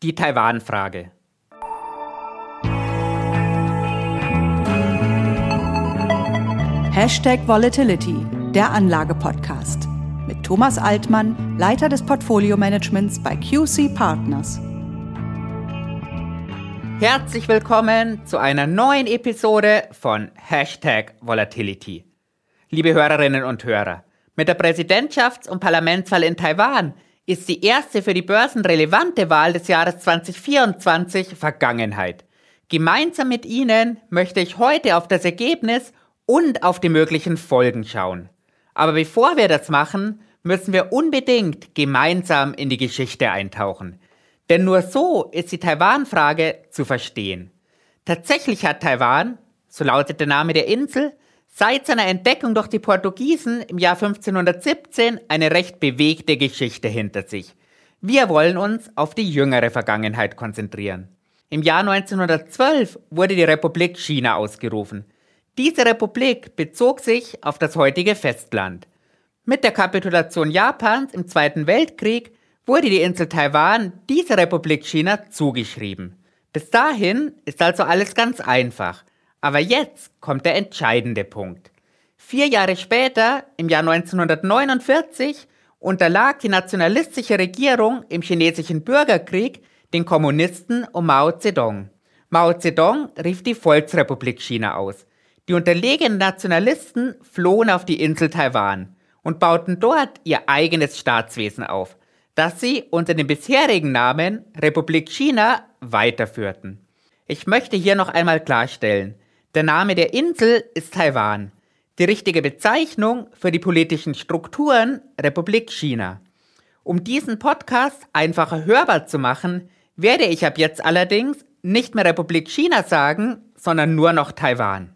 Die Taiwan-Frage. Hashtag Volatility, der Anlage-Podcast. Mit Thomas Altmann, Leiter des Portfolio-Managements bei QC Partners. Herzlich willkommen zu einer neuen Episode von Hashtag Volatility. Liebe Hörerinnen und Hörer, mit der Präsidentschafts- und Parlamentswahl in Taiwan ist die erste für die Börsen relevante Wahl des Jahres 2024 Vergangenheit. Gemeinsam mit Ihnen möchte ich heute auf das Ergebnis und auf die möglichen Folgen schauen. Aber bevor wir das machen, müssen wir unbedingt gemeinsam in die Geschichte eintauchen. Denn nur so ist die Taiwan-Frage zu verstehen. Tatsächlich hat Taiwan, so lautet der Name der Insel, seit seiner Entdeckung durch die Portugiesen im Jahr 1517 eine recht bewegte Geschichte hinter sich. Wir wollen uns auf die jüngere Vergangenheit konzentrieren. Im Jahr 1912 wurde die Republik China ausgerufen. Diese Republik bezog sich auf das heutige Festland. Mit der Kapitulation Japans im Zweiten Weltkrieg wurde die Insel Taiwan dieser Republik China zugeschrieben. Bis dahin ist also alles ganz einfach. Aber jetzt kommt der entscheidende Punkt. Vier Jahre später, im Jahr 1949, unterlag die nationalistische Regierung im chinesischen Bürgerkrieg den Kommunisten um Mao Zedong. Mao Zedong rief die Volksrepublik China aus. Die unterlegenen Nationalisten flohen auf die Insel Taiwan und bauten dort ihr eigenes Staatswesen auf, das sie unter dem bisherigen Namen Republik China weiterführten. Ich möchte hier noch einmal klarstellen, der Name der Insel ist Taiwan, die richtige Bezeichnung für die politischen Strukturen Republik China. Um diesen Podcast einfacher hörbar zu machen, werde ich ab jetzt allerdings nicht mehr Republik China sagen, sondern nur noch Taiwan.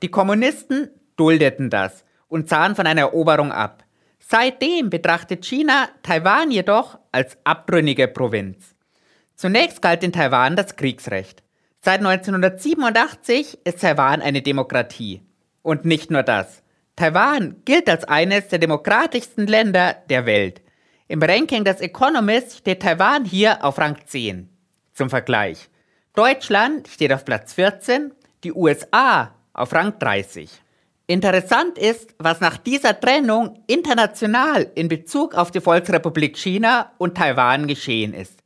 Die Kommunisten duldeten das und sahen von einer Eroberung ab. Seitdem betrachtet China Taiwan jedoch als abtrünnige Provinz. Zunächst galt in Taiwan das Kriegsrecht. Seit 1987 ist Taiwan eine Demokratie. Und nicht nur das. Taiwan gilt als eines der demokratischsten Länder der Welt. Im Ranking des Economist steht Taiwan hier auf Rang 10. Zum Vergleich. Deutschland steht auf Platz 14, die USA auf Rang 30. Interessant ist, was nach dieser Trennung international in Bezug auf die Volksrepublik China und Taiwan geschehen ist.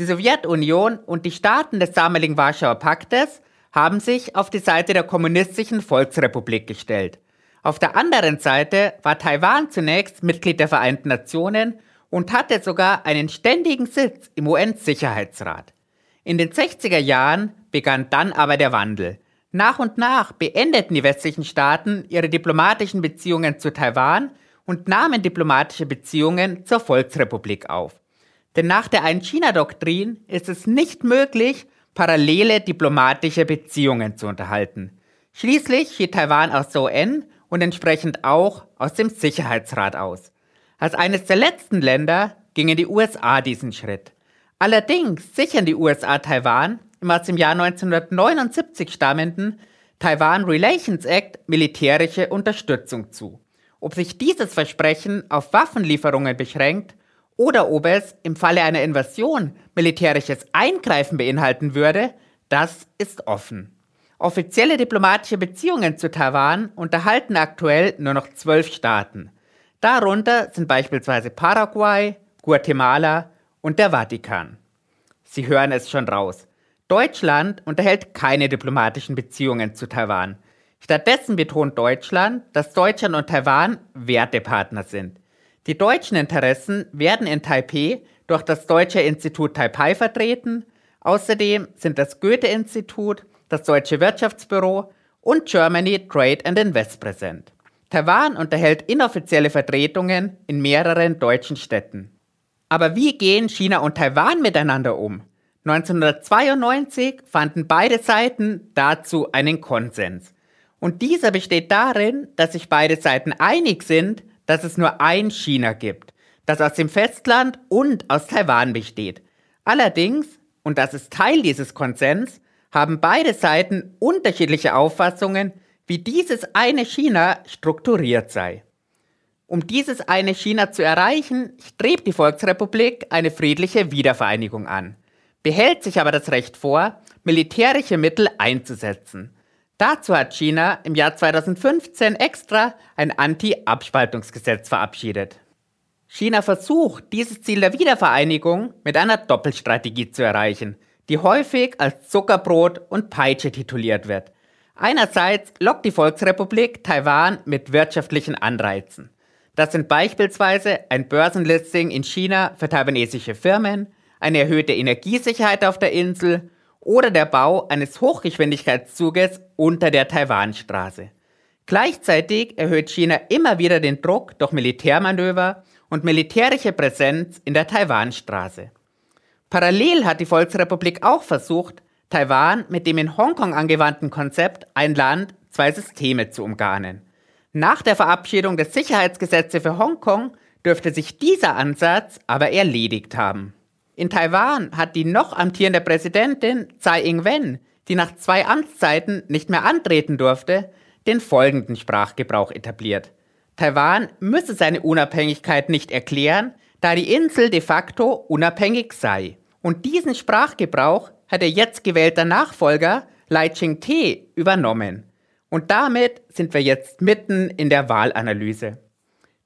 Die Sowjetunion und die Staaten des damaligen Warschauer Paktes haben sich auf die Seite der kommunistischen Volksrepublik gestellt. Auf der anderen Seite war Taiwan zunächst Mitglied der Vereinten Nationen und hatte sogar einen ständigen Sitz im UN-Sicherheitsrat. In den 60er Jahren begann dann aber der Wandel. Nach und nach beendeten die westlichen Staaten ihre diplomatischen Beziehungen zu Taiwan und nahmen diplomatische Beziehungen zur Volksrepublik auf. Denn nach der Ein-China-Doktrin ist es nicht möglich, parallele diplomatische Beziehungen zu unterhalten. Schließlich schied Taiwan aus der UN und entsprechend auch aus dem Sicherheitsrat aus. Als eines der letzten Länder gingen die USA diesen Schritt. Allerdings sichern die USA Taiwan im aus dem Jahr 1979 stammenden Taiwan Relations Act militärische Unterstützung zu. Ob sich dieses Versprechen auf Waffenlieferungen beschränkt oder ob es im Falle einer Invasion militärisches Eingreifen beinhalten würde, das ist offen. Offizielle diplomatische Beziehungen zu Taiwan unterhalten aktuell nur noch zwölf Staaten. Darunter sind beispielsweise Paraguay, Guatemala und der Vatikan. Sie hören es schon raus. Deutschland unterhält keine diplomatischen Beziehungen zu Taiwan. Stattdessen betont Deutschland, dass Deutschland und Taiwan Wertepartner sind. Die deutschen Interessen werden in Taipeh durch das Deutsche Institut Taipei vertreten. Außerdem sind das Goethe-Institut, das Deutsche Wirtschaftsbüro und Germany Trade and Invest präsent. Taiwan unterhält inoffizielle Vertretungen in mehreren deutschen Städten. Aber wie gehen China und Taiwan miteinander um? 1992 fanden beide Seiten dazu einen Konsens. Und dieser besteht darin, dass sich beide Seiten einig sind, dass es nur ein China gibt, das aus dem Festland und aus Taiwan besteht. Allerdings, und das ist Teil dieses Konsens, haben beide Seiten unterschiedliche Auffassungen, wie dieses eine China strukturiert sei. Um dieses eine China zu erreichen, strebt die Volksrepublik eine friedliche Wiedervereinigung an. behält sich aber das Recht vor, militärische Mittel einzusetzen. Dazu hat China im Jahr 2015 extra ein Anti-Abspaltungsgesetz verabschiedet. China versucht, dieses Ziel der Wiedervereinigung mit einer Doppelstrategie zu erreichen, die häufig als Zuckerbrot und Peitsche tituliert wird. Einerseits lockt die Volksrepublik Taiwan mit wirtschaftlichen Anreizen. Das sind beispielsweise ein Börsenlisting in China für taiwanesische Firmen, eine erhöhte Energiesicherheit auf der Insel oder der Bau eines Hochgeschwindigkeitszuges unter der Taiwanstraße. Gleichzeitig erhöht China immer wieder den Druck durch Militärmanöver und militärische Präsenz in der Taiwanstraße. Parallel hat die Volksrepublik auch versucht, Taiwan mit dem in Hongkong angewandten Konzept ein Land, zwei Systeme zu umgarnen. Nach der Verabschiedung des Sicherheitsgesetzes für Hongkong dürfte sich dieser Ansatz aber erledigt haben. In Taiwan hat die noch amtierende Präsidentin Tsai Ing-wen, die nach zwei Amtszeiten nicht mehr antreten durfte, den folgenden Sprachgebrauch etabliert. Taiwan müsse seine Unabhängigkeit nicht erklären, da die Insel de facto unabhängig sei. Und diesen Sprachgebrauch hat der jetzt gewählter Nachfolger Lai Ching-te übernommen. Und damit sind wir jetzt mitten in der Wahlanalyse.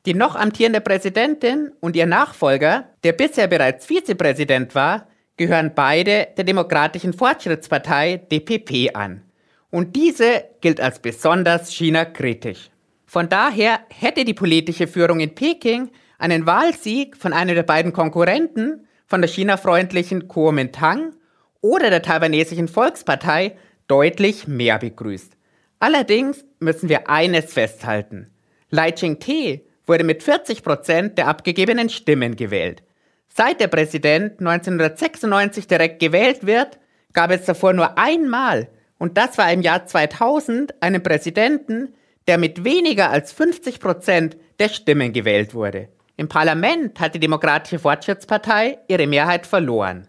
Die noch amtierende Präsidentin und ihr Nachfolger, der bisher bereits Vizepräsident war, gehören beide der Demokratischen Fortschrittspartei DPP an. Und diese gilt als besonders China-kritisch. Von daher hätte die politische Führung in Peking einen Wahlsieg von einem der beiden Konkurrenten, von der China-freundlichen Kuomintang oder der taiwanesischen Volkspartei, deutlich mehr begrüßt. Allerdings müssen wir eines festhalten. Lai Ching-te wurde mit 40 Prozent der abgegebenen Stimmen gewählt. Seit der Präsident 1996 direkt gewählt wird, gab es davor nur einmal, und das war im Jahr 2000, einen Präsidenten, der mit weniger als 50 Prozent der Stimmen gewählt wurde. Im Parlament hat die Demokratische Fortschrittspartei ihre Mehrheit verloren.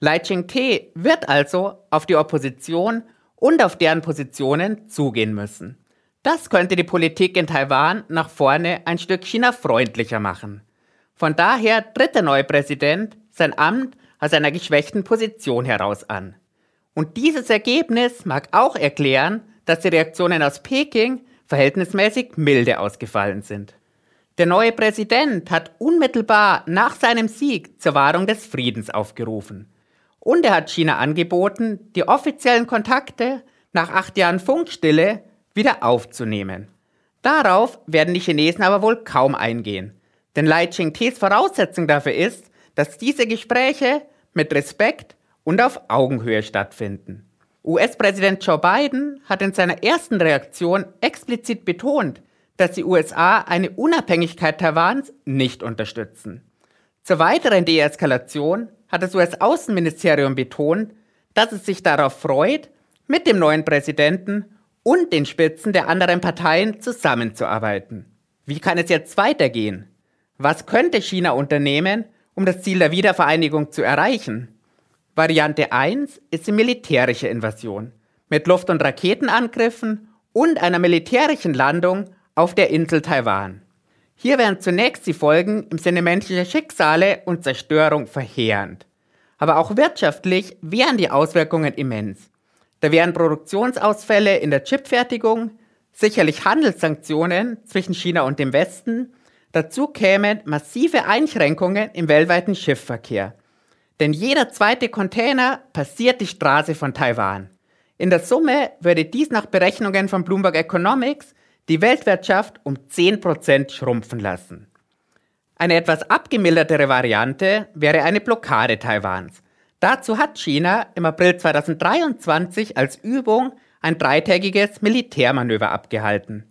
Lai Ching-te wird also auf die Opposition und auf deren Positionen zugehen müssen. Das könnte die Politik in Taiwan nach vorne ein Stück China-freundlicher machen. Von daher tritt der neue Präsident sein Amt aus einer geschwächten Position heraus an. Und dieses Ergebnis mag auch erklären, dass die Reaktionen aus Peking verhältnismäßig milde ausgefallen sind. Der neue Präsident hat unmittelbar nach seinem Sieg zur Wahrung des Friedens aufgerufen. Und er hat China angeboten, die offiziellen Kontakte nach acht Jahren Funkstille wieder aufzunehmen. Darauf werden die Chinesen aber wohl kaum eingehen. Denn Lai Ching-tes Voraussetzung dafür ist, dass diese Gespräche mit Respekt und auf Augenhöhe stattfinden. US-Präsident Joe Biden hat in seiner ersten Reaktion explizit betont, dass die USA eine Unabhängigkeit Taiwans nicht unterstützen. Zur weiteren Deeskalation hat das US-Außenministerium betont, dass es sich darauf freut, mit dem neuen Präsidenten und den Spitzen der anderen Parteien zusammenzuarbeiten. Wie kann es jetzt weitergehen? Was könnte China unternehmen, um das Ziel der Wiedervereinigung zu erreichen? Variante 1 ist die militärische Invasion mit Luft- und Raketenangriffen und einer militärischen Landung auf der Insel Taiwan. Hier wären zunächst die Folgen im Sinne menschlicher Schicksale und Zerstörung verheerend. Aber auch wirtschaftlich wären die Auswirkungen immens. Da wären Produktionsausfälle in der Chipfertigung, sicherlich Handelssanktionen zwischen China und dem Westen, dazu kämen massive Einschränkungen im weltweiten Schiffverkehr. Denn jeder zweite Container passiert die Straße von Taiwan. In der Summe würde dies nach Berechnungen von Bloomberg Economics die Weltwirtschaft um 10% schrumpfen lassen. Eine etwas abgemildertere Variante wäre eine Blockade Taiwans. Dazu hat China im April 2023 als Übung ein dreitägiges Militärmanöver abgehalten.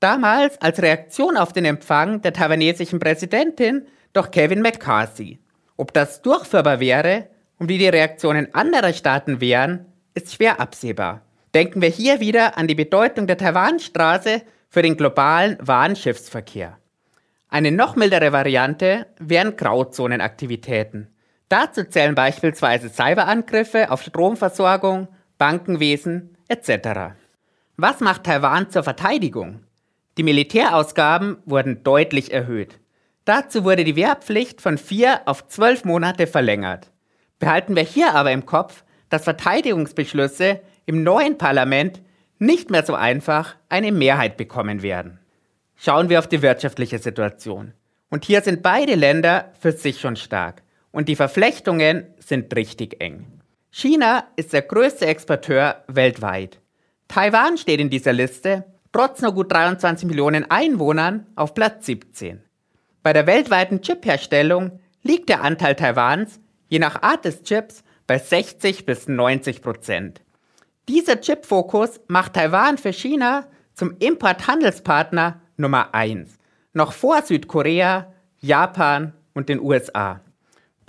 Damals als Reaktion auf den Empfang der taiwanesischen Präsidentin durch Kevin McCarthy. Ob das durchführbar wäre und wie die Reaktionen anderer Staaten wären, ist schwer absehbar. Denken wir hier wieder an die Bedeutung der Taiwanstraße für den globalen Warenschiffsverkehr. Eine noch mildere Variante wären Grauzonenaktivitäten. Dazu zählen beispielsweise Cyberangriffe auf Stromversorgung, Bankenwesen etc. Was macht Taiwan zur Verteidigung? Die Militärausgaben wurden deutlich erhöht. Dazu wurde die Wehrpflicht von vier auf zwölf Monate verlängert. Behalten wir hier aber im Kopf, dass Verteidigungsbeschlüsse im neuen Parlament nicht mehr so einfach eine Mehrheit bekommen werden. Schauen wir auf die wirtschaftliche Situation. Und hier sind beide Länder für sich schon stark. Und die Verflechtungen sind richtig eng. China ist der größte Exporteur weltweit. Taiwan steht in dieser Liste, trotz nur gut 23 Millionen Einwohnern, auf Platz 17. Bei der weltweiten Chipherstellung liegt der Anteil Taiwans, je nach Art des Chips, bei 60 bis 90 Prozent. Dieser Chipfokus macht Taiwan für China zum Importhandelspartner Nummer 1, noch vor Südkorea, Japan und den USA.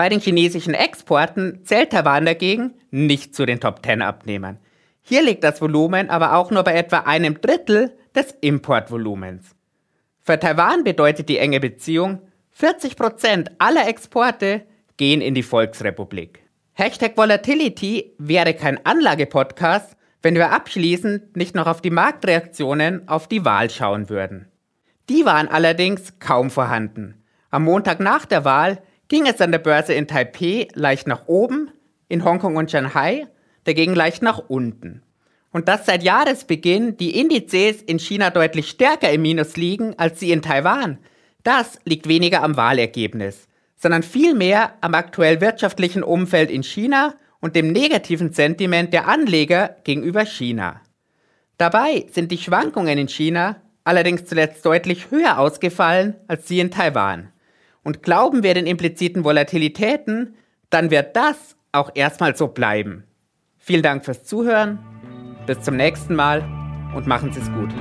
Bei den chinesischen Exporten zählt Taiwan dagegen nicht zu den Top 10 Abnehmern. Hier liegt das Volumen aber auch nur bei etwa einem Drittel des Importvolumens. Für Taiwan bedeutet die enge Beziehung, 40% aller Exporte gehen in die Volksrepublik. Hashtag Volatility wäre kein Anlagepodcast, wenn wir abschließend nicht noch auf die Marktreaktionen auf die Wahl schauen würden. Die waren allerdings kaum vorhanden. Am Montag nach der Wahl ging es an der Börse in Taipei leicht nach oben, in Hongkong und Shanghai dagegen leicht nach unten. Und dass seit Jahresbeginn die Indizes in China deutlich stärker im Minus liegen als sie in Taiwan, das liegt weniger am Wahlergebnis, sondern vielmehr am aktuell wirtschaftlichen Umfeld in China und dem negativen Sentiment der Anleger gegenüber China. Dabei sind die Schwankungen in China allerdings zuletzt deutlich höher ausgefallen als sie in Taiwan. Und glauben wir den impliziten Volatilitäten, dann wird das auch erstmal so bleiben. Vielen Dank fürs Zuhören, bis zum nächsten Mal und machen Sie es gut.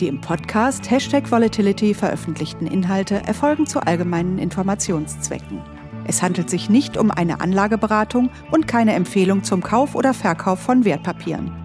Die im Podcast Hashtag Volatility veröffentlichten Inhalte erfolgen zu allgemeinen Informationszwecken. Es handelt sich nicht um eine Anlageberatung und keine Empfehlung zum Kauf oder Verkauf von Wertpapieren.